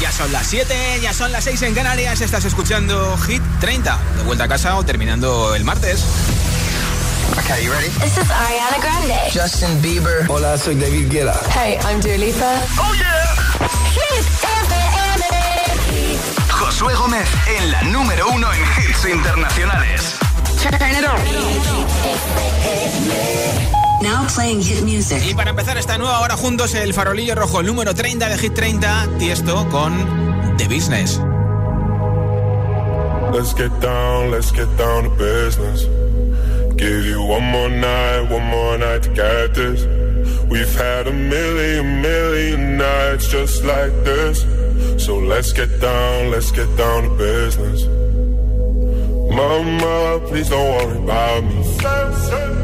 Ya son las 7, ya son las 6 en Canarias. Estás escuchando Hit 30. De vuelta a casa o terminando el martes. Okay, you ready? This is Ariana Grande. Justin Bieber. Hola, soy David Guetta. Hey, I'm Dua Lipa. Oh yeah. Hit FM. Josué Gómez en la número uno en hits internacionales. Turn it on. Now playing hit music. Y para empezar esta nueva hora juntos, el farolillo rojo, el número 30 de Hit 30, Tiesto con The Business. Let's get down, let's get down to business. Give you one more night, one more night to get this. We've had a million, million nights just like this. So let's get down, let's get down to business. Mama, please don't worry about me.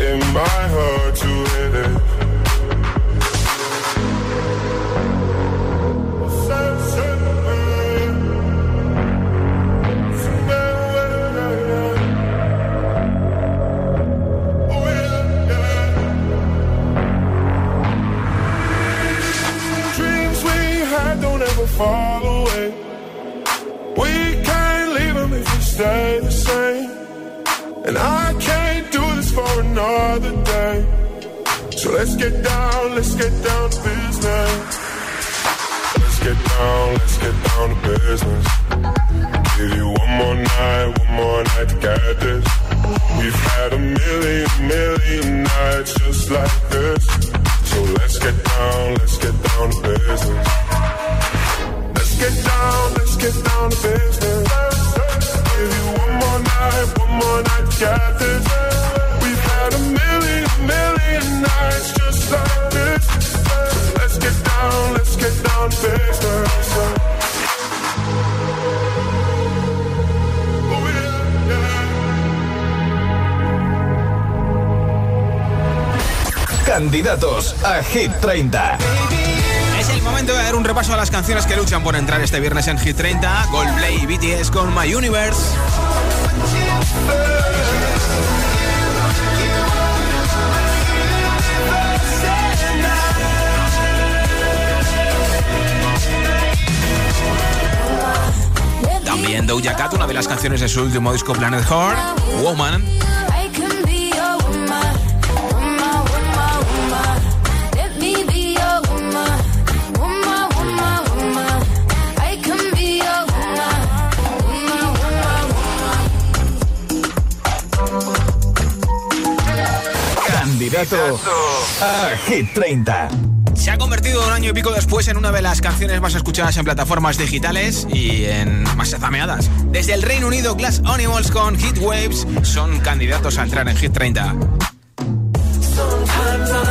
So it might hurt to hit it. Hit 30. Es el momento de dar un repaso a las canciones que luchan por entrar este viernes en Hit 30. Goldplay y BTS con My Universe. También Doja Cat, una de las canciones de su último disco Planet Heart, Woman. A Hit 30. Se ha convertido un año y pico después en una de las canciones más escuchadas en plataformas digitales y en más zameadas. Desde el Reino Unido, Glass Animals con Hit Waves son candidatos a entrar en Hit 30. Sometimes all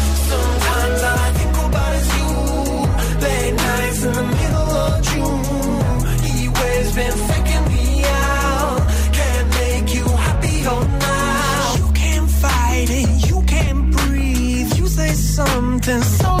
Something so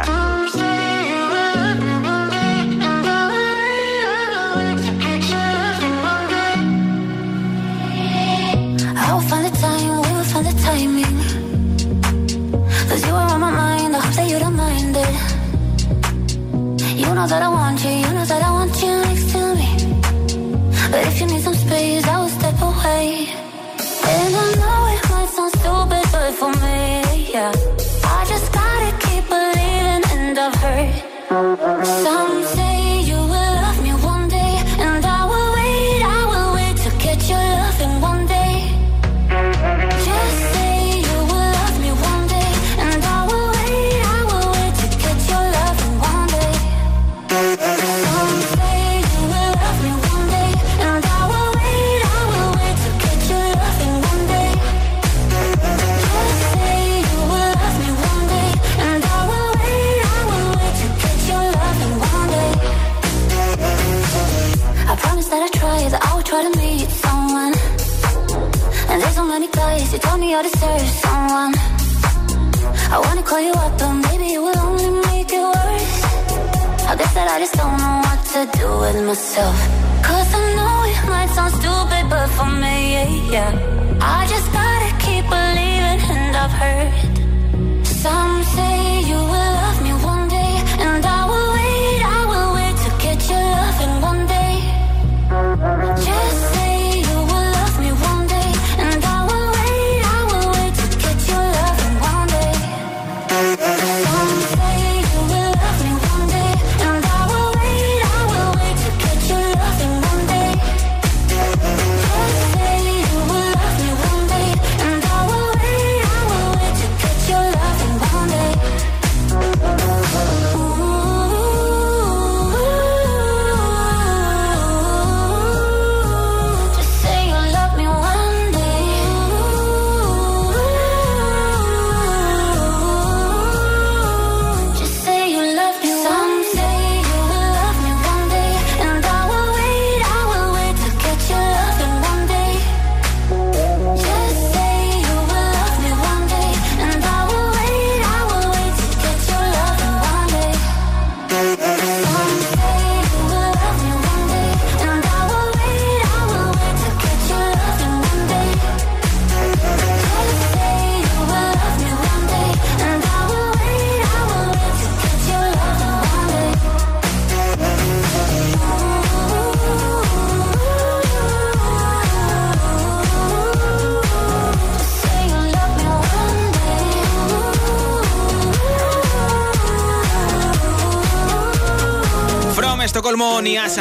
that I just don't know what to do with myself. Cause I know it might sound stupid, but for me, yeah. I just gotta keep believing, and I've heard some.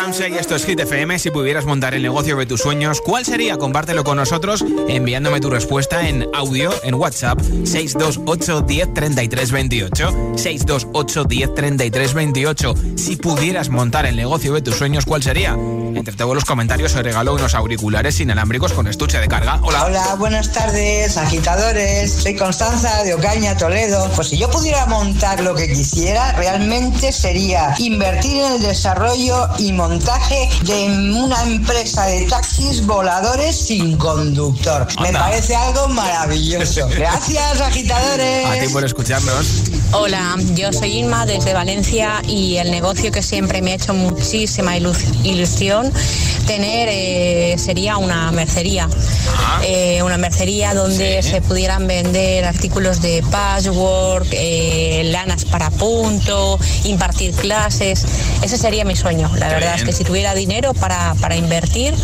Samsung y esto es Hit FM. Si pudieras montar el negocio de tus sueños, ¿cuál sería? Compártelo con nosotros enviándome tu respuesta en audio en WhatsApp 628 10 33 28. 628 10 33 28. Si pudieras montar el negocio de tus sueños, ¿cuál sería? Entre todos los comentarios os regalo unos auriculares inalámbricos con estuche de carga. Hola. Hola, buenas tardes, agitadores. Soy Constanza de Ocaña, Toledo. Pues si yo pudiera montar lo que quisiera, realmente sería invertir en el desarrollo y montaje de una empresa de taxis voladores sin conductor. Me parece algo maravilloso. Gracias, agitadores. A ti por escucharnos. Hola, yo soy Inma desde Valencia y el negocio que siempre me ha hecho muchísima ilu- ilusión tener eh, sería una mercería. Eh, una mercería donde se pudieran vender artículos de patchwork, eh, lanas para punto, impartir clases. Ese sería mi sueño. La Qué verdad es que si tuviera dinero para, para invertir,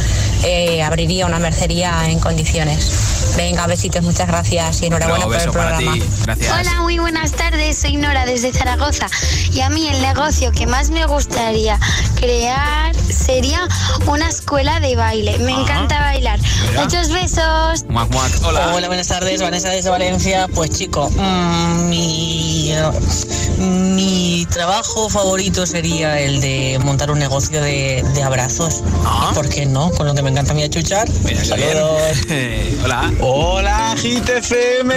abriría una mercería en condiciones. Venga, besitos, muchas gracias y enhorabuena por el programa. Gracias. Hola, muy buenas tardes. Soy Nora desde Zaragoza. Y a mí el negocio que más me gustaría crear sería una escuela de baile. Me Ajá. encanta bailar. Mira. Muchos besos. Muac, muac. Hola. Hola, buenas tardes, Vanessa desde Valencia. Pues chico, mm, mi, mi trabajo favorito sería el de montar un negocio de, de abrazos. Ah. ¿Por qué no? Con lo que me encanta a mí a chuchar. Mira, Saludos. Hola. Hola, Hit FM.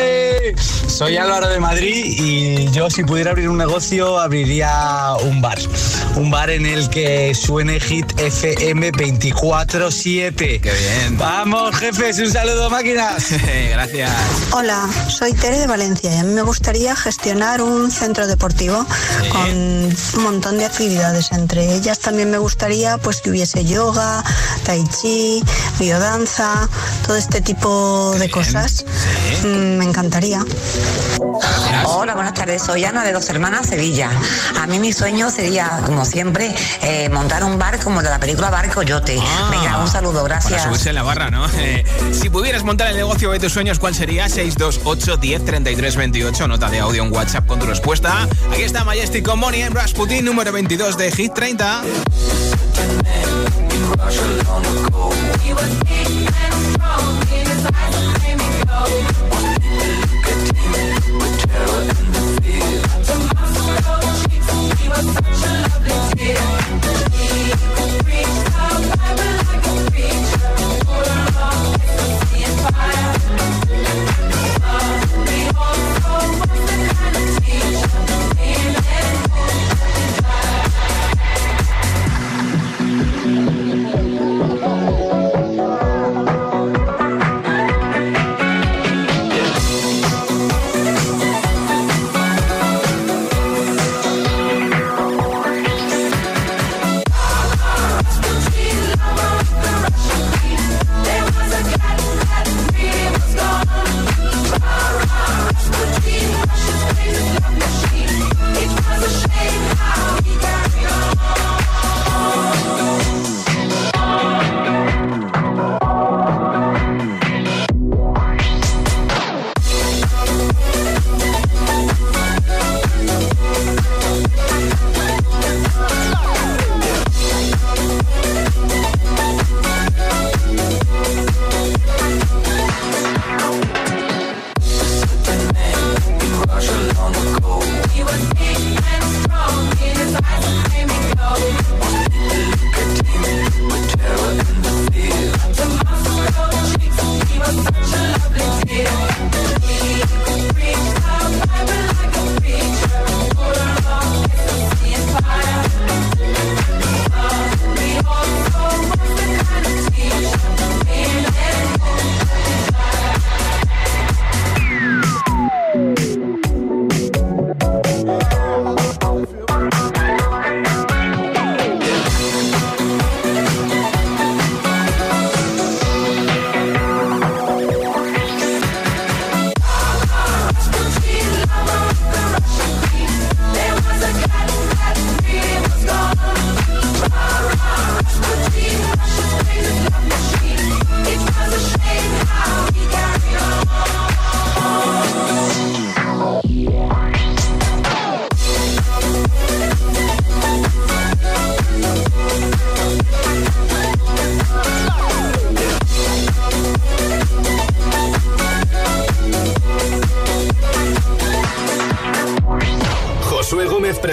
Soy Álvaro de Madrid y yo si pudiera abrir un negocio abriría un bar. Un bar en el que suene Hit FM 24/7. Qué bien. Vamos, jefes, un saludo, máquinas. Gracias. Hola, soy Tere de Valencia y a mí me gustaría gestionar un centro deportivo Sí. con un montón de actividades. Entre ellas también me gustaría pues que hubiese yoga, tai chi, biodanza, todo este tipo de cosas. Sí. Mm, me encantaría. Hola, buenas tardes. Soy Ana de Dos Hermanas, Sevilla. A mí mi sueño sería, como siempre, eh, montar un bar como de la película Bar Coyote. Ah. Venga, un saludo, Para gracias. subirse en la barra, ¿no? Eh, si pudieras montar el negocio de tus sueños, ¿cuál sería? 628 10 33 28. Nota de audio en WhatsApp con tu respuesta. Aquí está Majestic con Bonnie en Rasputin, número 22 de Hit 30. Sunshine.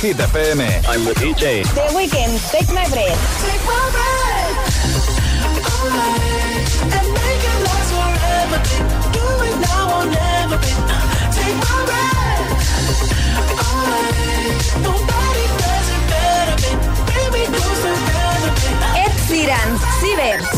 Hit FM. I'm the DJ. The Weekend, Take My Breath. Take my breath. Alright. And make it last forever. Do it now or never. Take my breath. Alright. Nobody does it better. Baby, close together. Ed Sheeran, Cibers.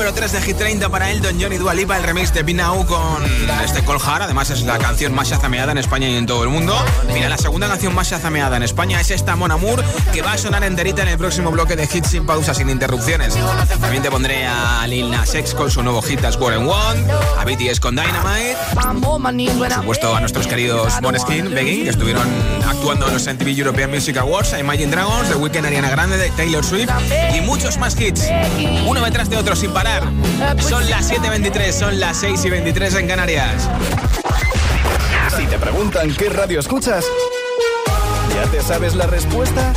Número 3 de Hit 30 para Elton John y Dua Lipa, el remix de Pinau con este Coljar. Además es la canción más chazameada en España y en todo el mundo. Mira, la segunda canción más chazameada en España es esta Mon Amour, que va a sonar enterita en el próximo bloque de hits sin pausa, sin interrupciones. También te pondré a Lil Nas X con su nuevo hit As War and One, a BTS con Dynamite, por supuesto a nuestros queridos Måneskin, Begging, que estuvieron actuando en los MTV European Music Awards, a Imagine Dragons, The Weeknd, Ariana Grande, de Taylor Swift y muchos más hits. Uno detrás de otro sin parar. Son las 7.23, son las 6 y 23 en Canarias. Si te preguntan qué radio escuchas, ¿ya te sabes la respuesta?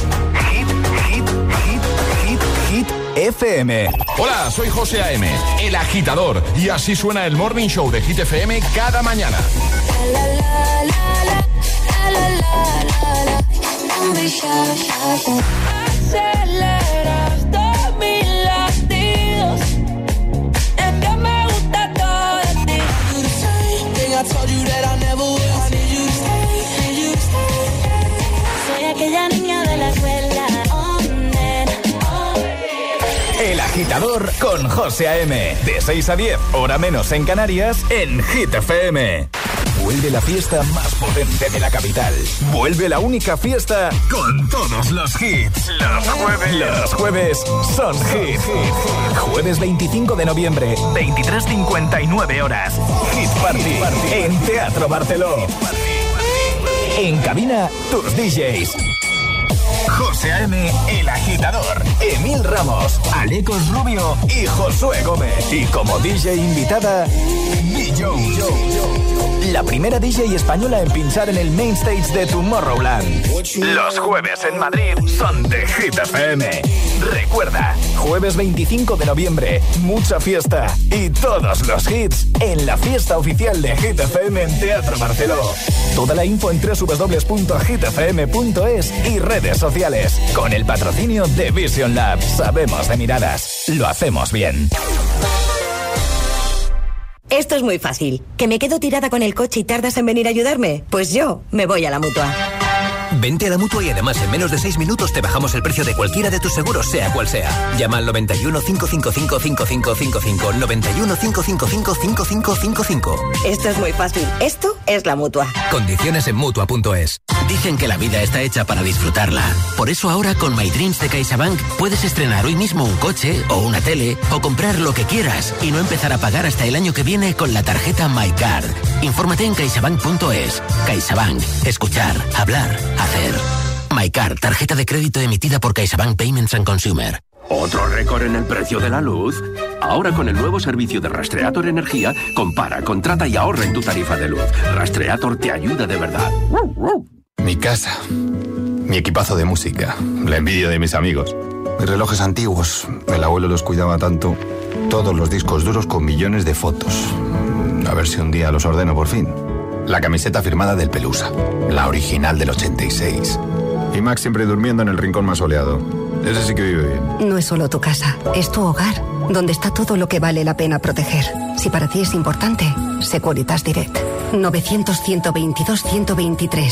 Hit, hit, hit, hit, hit, FM. Hola, soy José A.M., el agitador, y así suena el Morning Show de Hit FM cada mañana. Agitador con José A.M. De 6 a 10, hora menos en Canarias, en Hit FM. Vuelve la fiesta más potente de la capital. Vuelve la única fiesta con todos los hits. Los jueves. Los jueves son hit. Jueves 25 de noviembre, 23.59 horas. Hit Party. En Teatro Barceló. En cabina, tus DJs. José A.M., El Agitador, Alecos Rubio y Josué Gómez. Y como DJ invitada, Billo. La primera DJ española en pinchar en el main stage de Tomorrowland. Los jueves en Madrid son de Hit FM. Recuerda, jueves 25 de noviembre, mucha fiesta y todos los hits en la fiesta oficial de Hit FM en Teatro Barceló. Toda la info en www.hitfm.es y redes sociales. Con el patrocinio de Vision Lab. Sabemos de miradas. Lo hacemos bien. Esto es muy fácil. ¿Que me quedo tirada con el coche y tardas en venir a ayudarme? Pues yo me voy a la mutua. Vente a la mutua y además en menos de 6 minutos te bajamos el precio de cualquiera de tus seguros, sea cual sea. Llama al 91 555 5555. 91 555 5555. Esto es muy fácil. Esto es la mutua. Condiciones en mutua.es. Dicen que la vida está hecha para disfrutarla. Por eso ahora con My Dreams de CaixaBank puedes estrenar hoy mismo un coche o una tele o comprar lo que quieras y no empezar a pagar hasta el año que viene con la tarjeta MyCard. Infórmate en caixabank.es. CaixaBank. Escuchar, hablar, hacer. MyCard, tarjeta de crédito emitida por CaixaBank Payments and Consumer. ¿Otro récord en el precio de la luz? Ahora con el nuevo servicio de Rastreator Energía, compara, contrata y ahorra en tu tarifa de luz. Rastreator te ayuda de verdad. Mi casa, mi equipazo de música, la envidia de mis amigos, mis relojes antiguos, el abuelo los cuidaba tanto, todos los discos duros con millones de fotos. A ver si un día los ordeno por fin. La camiseta firmada del Pelusa, la original del 86. Y Max siempre durmiendo en el rincón más soleado. Ese sí que vive bien. No es solo tu casa, es tu hogar, donde está todo lo que vale la pena proteger. Si para ti es importante, Securitas Direct. 900-122-123.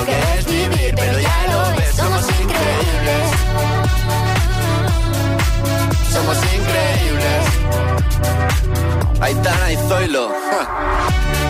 lo que es vivir Pero ya lo ves Somos increíbles somos increíbles. Aitana y Zoilo. ja.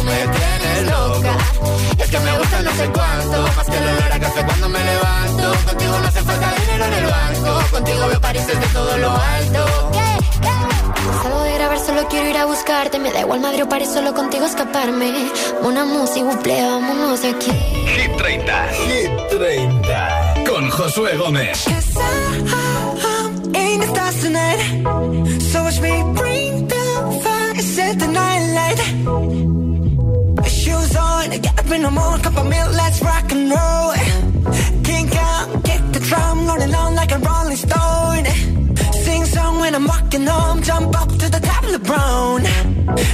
es que me gusta no sé cuánto, más que el olor a café cuando me levanto. Contigo no hace falta dinero en el banco, contigo veo París desde todo lo alto. Salgo de grabar, solo quiero ir a buscarte, me da igual Madrid o París, solo contigo escaparme. Una música, buple, vámonos de aquí. Hit 30. Hit 30. Con Josué Gómez. in the stars tonight. So up in the cup of milk, let's rock and roll. Kink out, get the drum, rolling on like a rolling stone. Sing song when I'm walking home, jump up to the top of the brown.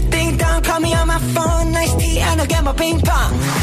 Ding dong, call me on my phone, nice tea, and I'll get my ping pong.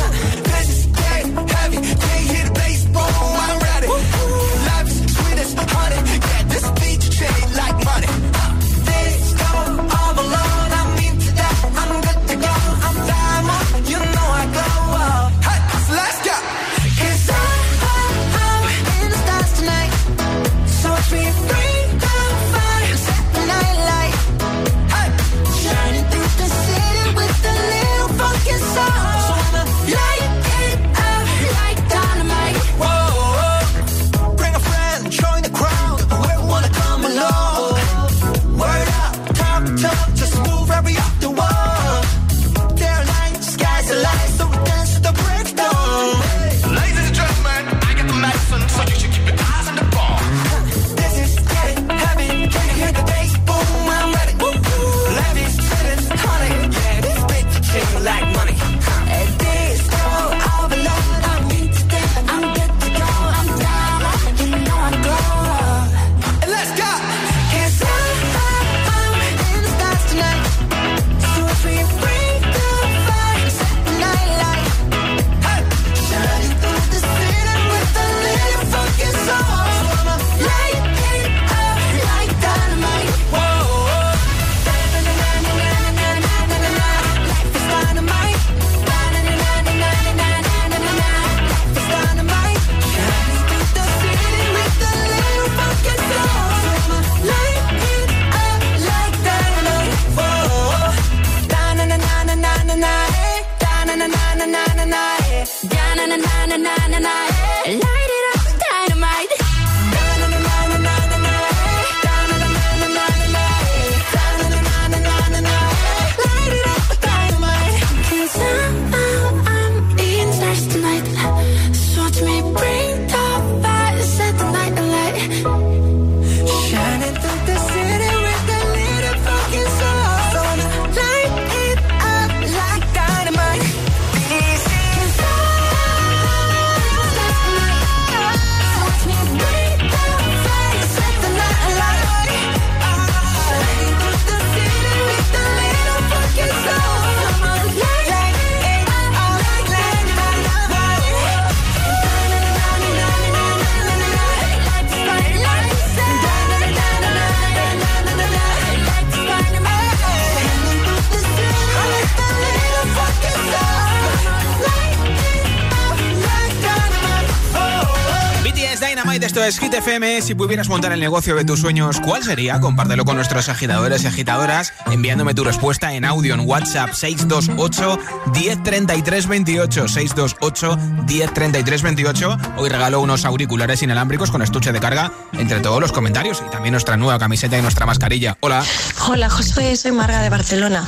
Es Hit FM. Si pudieras montar el negocio de tus sueños, ¿cuál sería? Compártelo con nuestros agitadores y agitadoras enviándome tu respuesta en audio en WhatsApp 628 1033 28 628 1033 28. Hoy regalo unos auriculares inalámbricos con estuche de carga entre todos los comentarios y también nuestra nueva camiseta y nuestra mascarilla. Hola. Hola, José, soy Marga de Barcelona.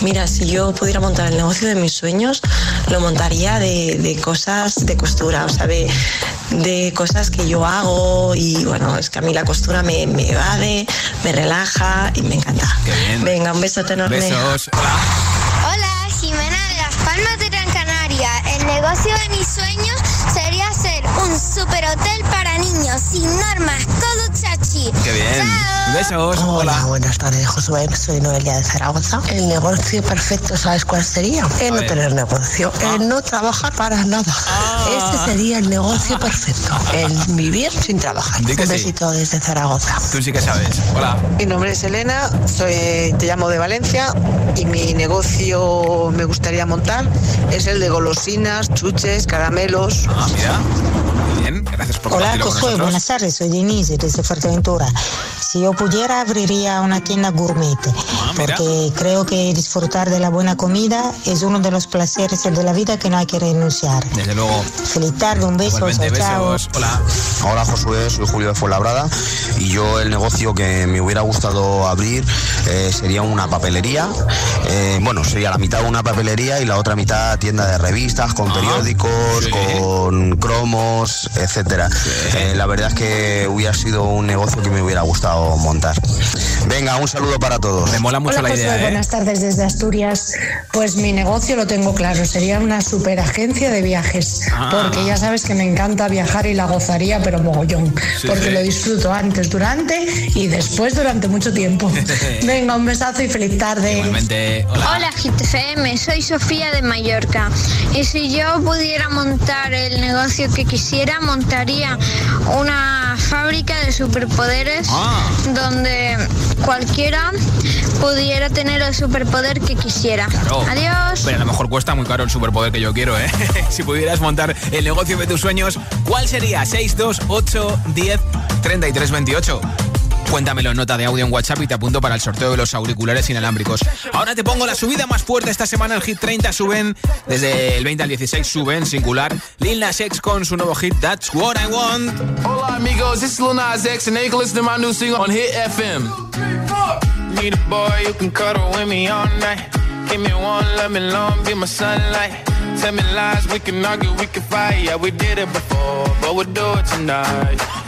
Mira, si yo pudiera montar el negocio de mis sueños, lo montaría de cosas de costura, o sea, de, de cosas que yo hago y bueno, es que a mí la costura me, me evade, me relaja y me encanta. Venga, un beso enorme. Besos. Hola, Jimena de Las Palmas de Gran Canaria. El negocio de mis sueños sería ser un super hotel para niños, sin normas, todo Qué bien. Besos. Hola, buenas tardes, Josué. Soy Noelia de Zaragoza. El negocio perfecto, ¿sabes cuál sería? El no tener negocio, el no trabajar para nada. Ese sería el negocio perfecto. El vivir sin trabajar. Un sí. besito desde Zaragoza. Tú sí que sabes. Hola. Mi nombre es Elena, soy, te llamo de Valencia y mi negocio me gustaría montar es el de golosinas, chuches, caramelos. Ah, mira. Gracias por Hola, Josué, buenas tardes, soy Denise desde Fuerteventura. Si yo pudiera, abriría una tienda gourmet, Ah, porque creo que disfrutar de la buena comida es uno de los placeres de la vida que no hay que renunciar. Desde luego. Feliz tarde, un beso, chao, chao. Hola. Hola Josué, soy Julio de Fuenlabrada y yo el negocio que me hubiera gustado abrir eh, sería una papelería. Eh, bueno, sería la mitad una papelería y la otra mitad tienda de revistas, con periódicos, con cromos, etcétera. Eh, la verdad es que hubiera sido un negocio que me hubiera gustado montar. Venga, un saludo para todos. Me mola Hola Josué, buenas tardes desde Asturias. Pues mi negocio lo tengo claro, sería una superagencia de viajes, Ah. porque ya sabes que me encanta viajar y la gozaría, pero mogollón, Sí, porque sí. lo disfruto antes, durante y después durante mucho tiempo. Venga, un besazo y feliz tarde. Igualmente. Hola. Hola GTFM, soy Sofía de Mallorca y si yo pudiera montar el negocio que quisiera, montaría una fábrica de superpoderes Ah. donde cualquiera pudiera tener el superpoder que quisiera. Claro. Adiós. Pero a lo mejor cuesta muy caro el superpoder que yo quiero, ¿eh? si pudieras montar el negocio de tus sueños, ¿cuál sería? 628 10 33 28. Cuéntamelo en nota de audio en WhatsApp y te apunto para el sorteo de los auriculares inalámbricos. Ahora te pongo la subida más fuerte esta semana. El hit 30 suben, desde el 20 al 16 suben, singular. Lil Nas X con su nuevo hit That's What I Want. Hola amigos, this is Lil Nas X and you can listen to my new single on Hit FM. Need a boy you can cuddle with me all night. Give me one, let me long, be my sunlight. Tell me lies, we can argue, we can fight. Yeah, we did it before, but we'll do it tonight.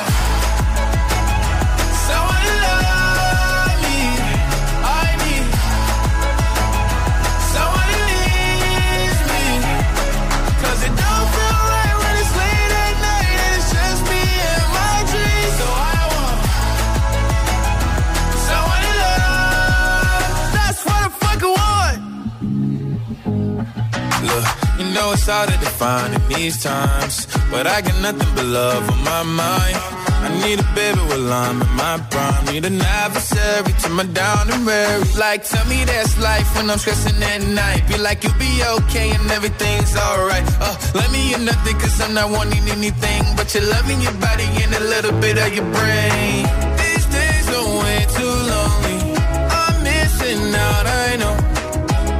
know it's hard to define in these times, but I got nothing but love on my mind. I need a baby while I'm in my prime. Need an adversary to my down and weary. Like, tell me that's life when I'm stressing at night. Be like, you'll be okay and everything's alright. Uh, let me in nothing cause I'm not wanting anything, but you're loving your body and a little bit of your brain. These days are way too lonely. I'm missing out, I know.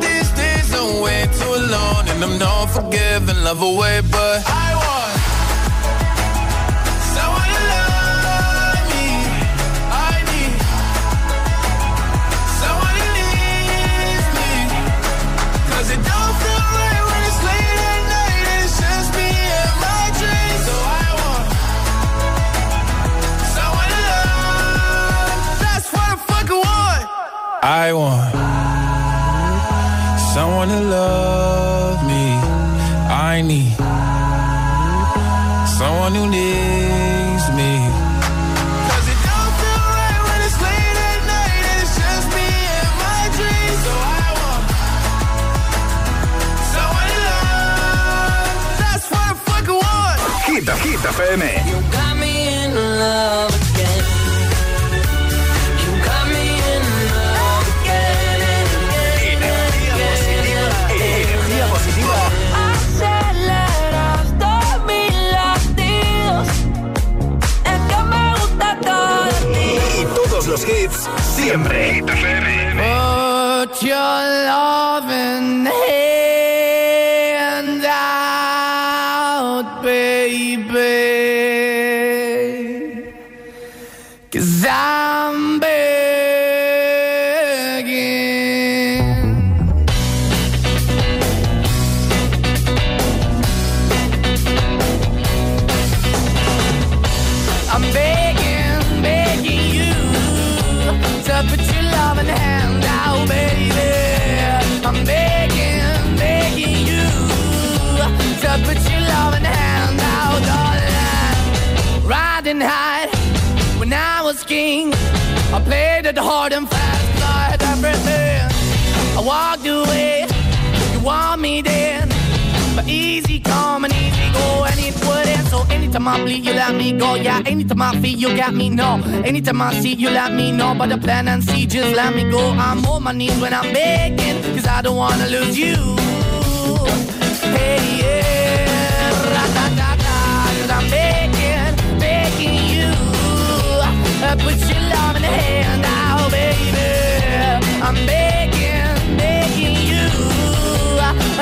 These days I'm way too alone and I'm not forgiving, love away, but I want walked away, you want me then. But easy come and easy go, and it wouldn't. So anytime I bleed, you let me go. Yeah, anytime I feel, you got me. No, anytime I see, you let me know. But the plan and see, just let me go. I'm on my knees when I'm begging, cause I don't wanna lose you. Hey, yeah, ra-da-da-da, cause I'm begging, begging you. Uh, Put your love in the hand now, baby. I'm begging,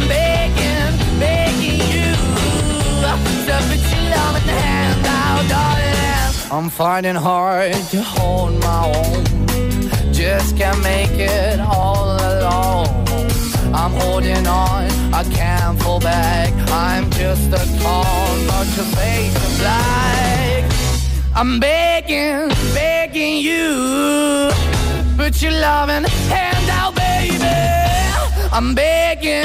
I'm begging, begging you to put your the hand now, darling. I'm finding hard to hold my own. Just can't make it all alone. I'm holding on, I can't fall back. I'm just a call, but your face is black. I'm begging, begging you. Put your loving hand out, baby. I'm begging,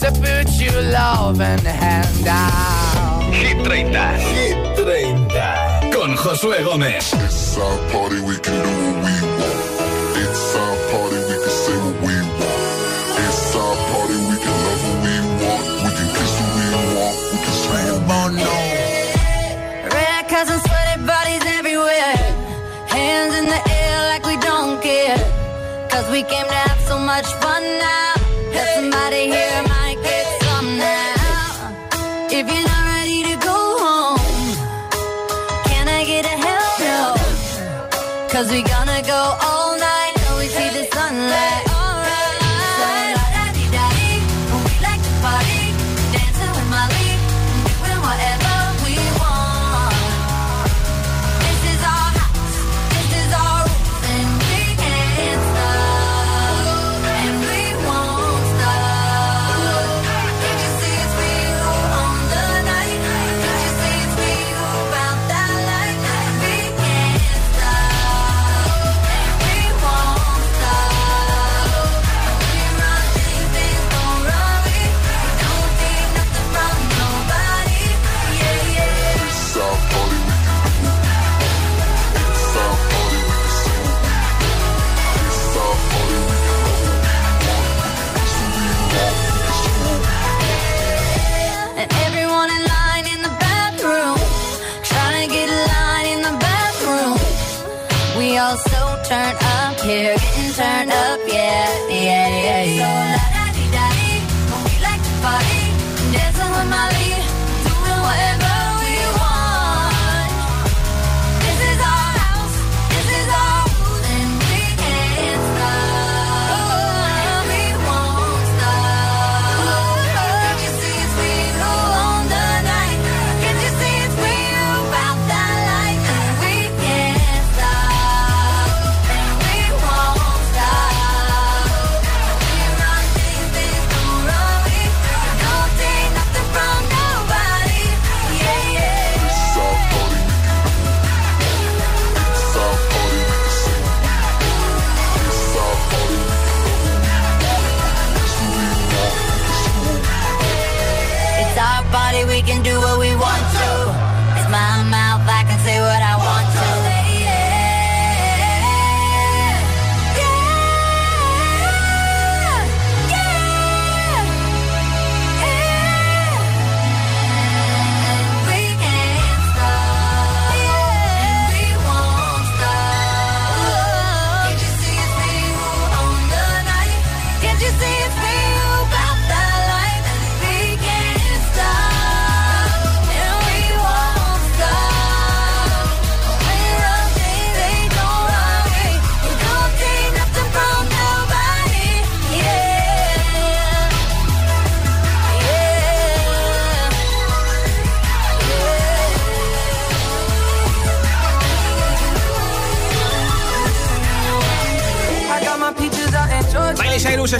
To put your loving hand out. Hit 30. Hit 30. Con Josué Gómez. It's our party, we can do what we want. It's our party, we can say what we want. It's our party, we can love who we want. We can kiss who we want. We can scream on no. Red cups and sweaty bodies everywhere. Hands in the air like we don't care. Cause we came to have so much fun now.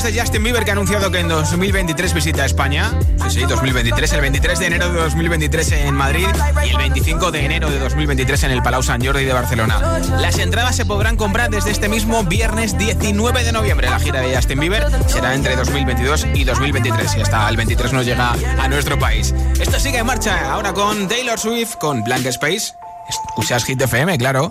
es de Justin Bieber que ha anunciado que en 2023 visita España. Sí, sí, 2023, el 23 de enero de 2023 en Madrid y el 25 de enero de 2023 en el Palau San Jordi de Barcelona. Las entradas se podrán comprar desde este mismo viernes 19 de noviembre. La gira de Justin Bieber será entre 2022 y 2023 y hasta el 23 nos llega a nuestro país. Esto sigue en marcha ahora con Taylor Swift, con Blank Space. Escuchas Hit FM, claro.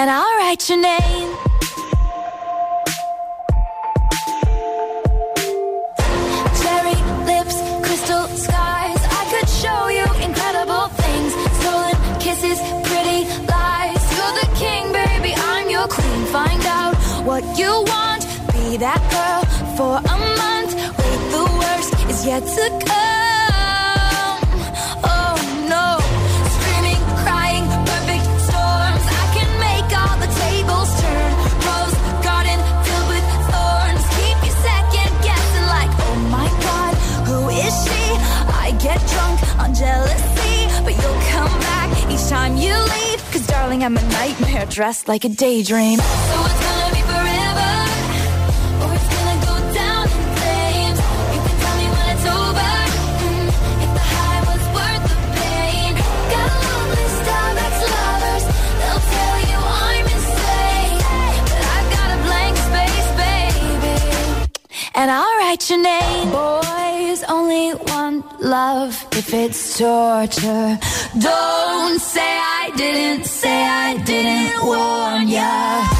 and I'll write your name. Cherry lips, crystal skies. I could show you incredible things. Stolen kisses, pretty lies. You're the king, baby. I'm your queen. Find out what you want. Be that morning, I'm a nightmare dressed like a daydream. So it's gonna be forever, or it's gonna go down in flames. You can tell me when it's over, mm, if the high was worth the pain. Got lovers, they'll tell you I'm insane. But I've got a blank space, baby, and I'll write your name. Boys only want love if it's torture. Don't say I didn't say I didn't warn ya.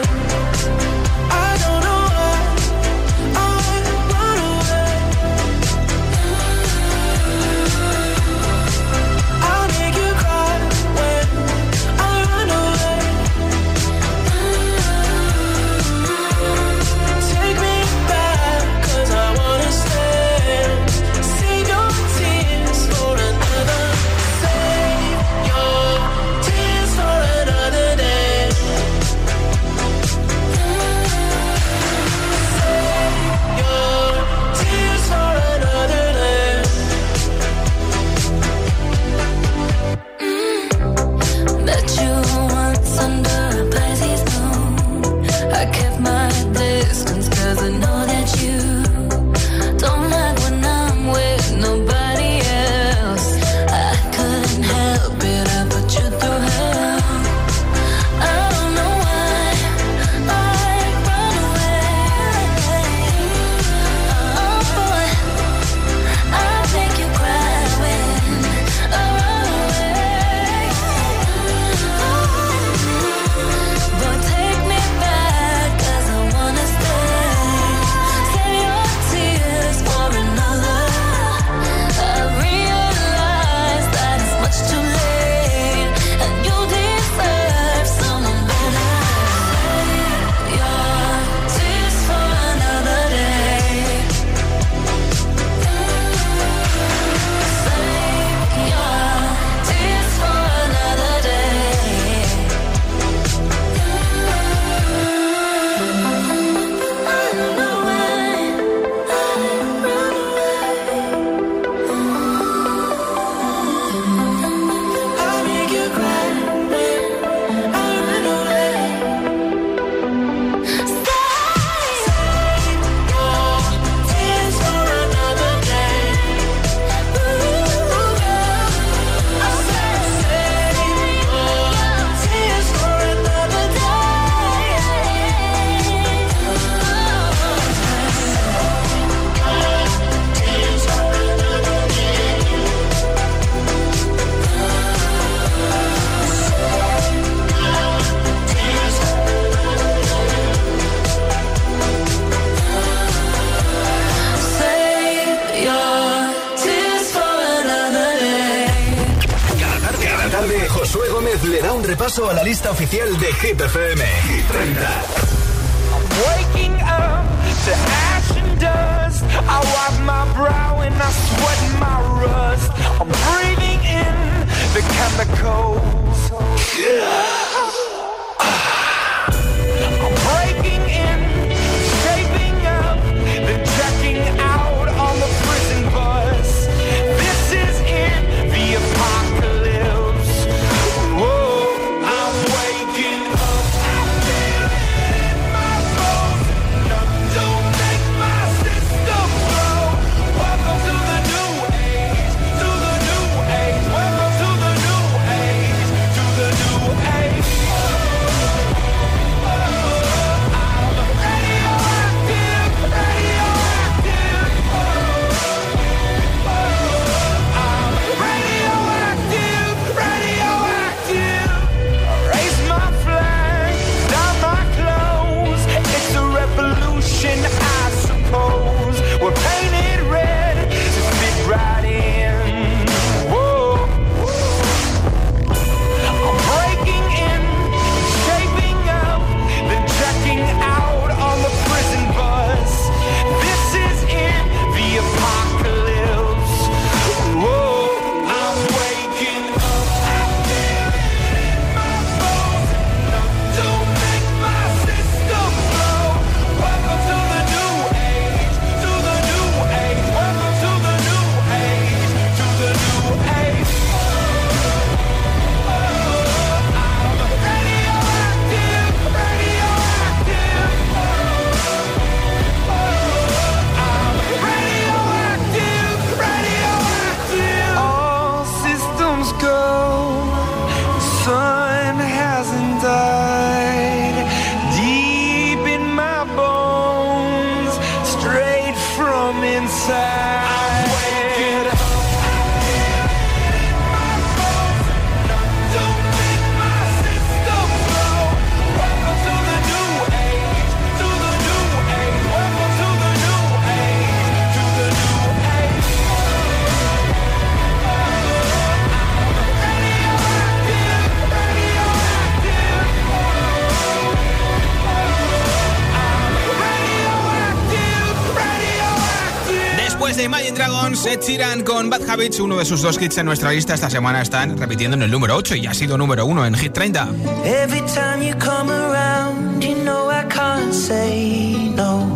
Rose, Ed Sheeran con Bad Habits, uno de sus dos hits en nuestra lista esta semana están repitiendo en el número 8 y ha sido número 1 en Hit 30. Every time you come around, you know I can't say no.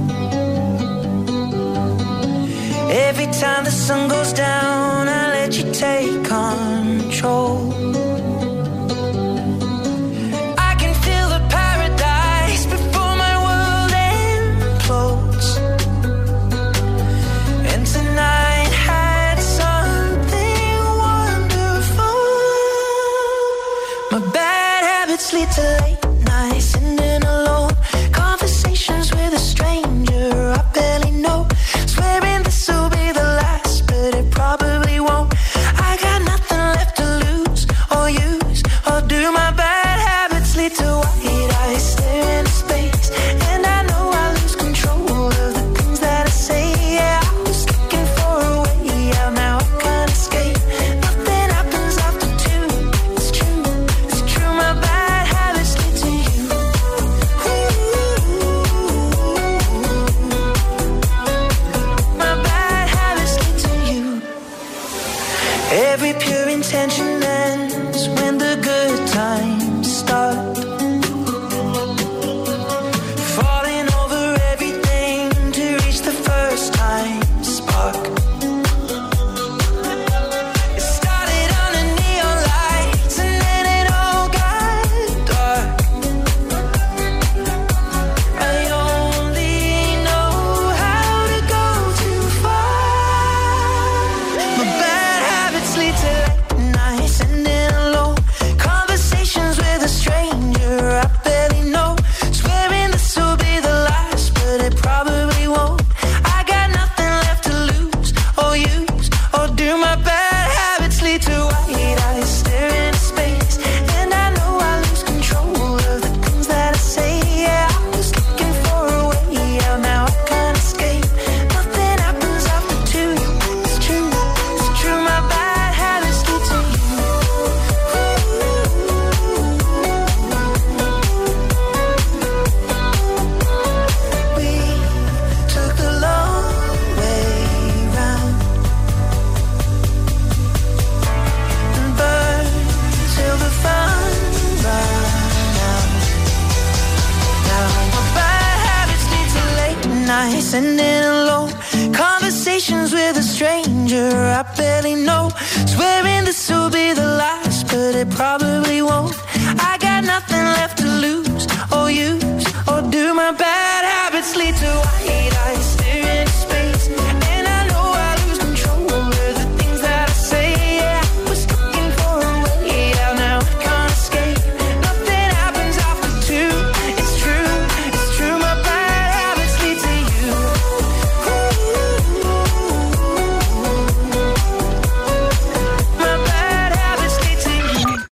Every time the sun goes down, I let you take control.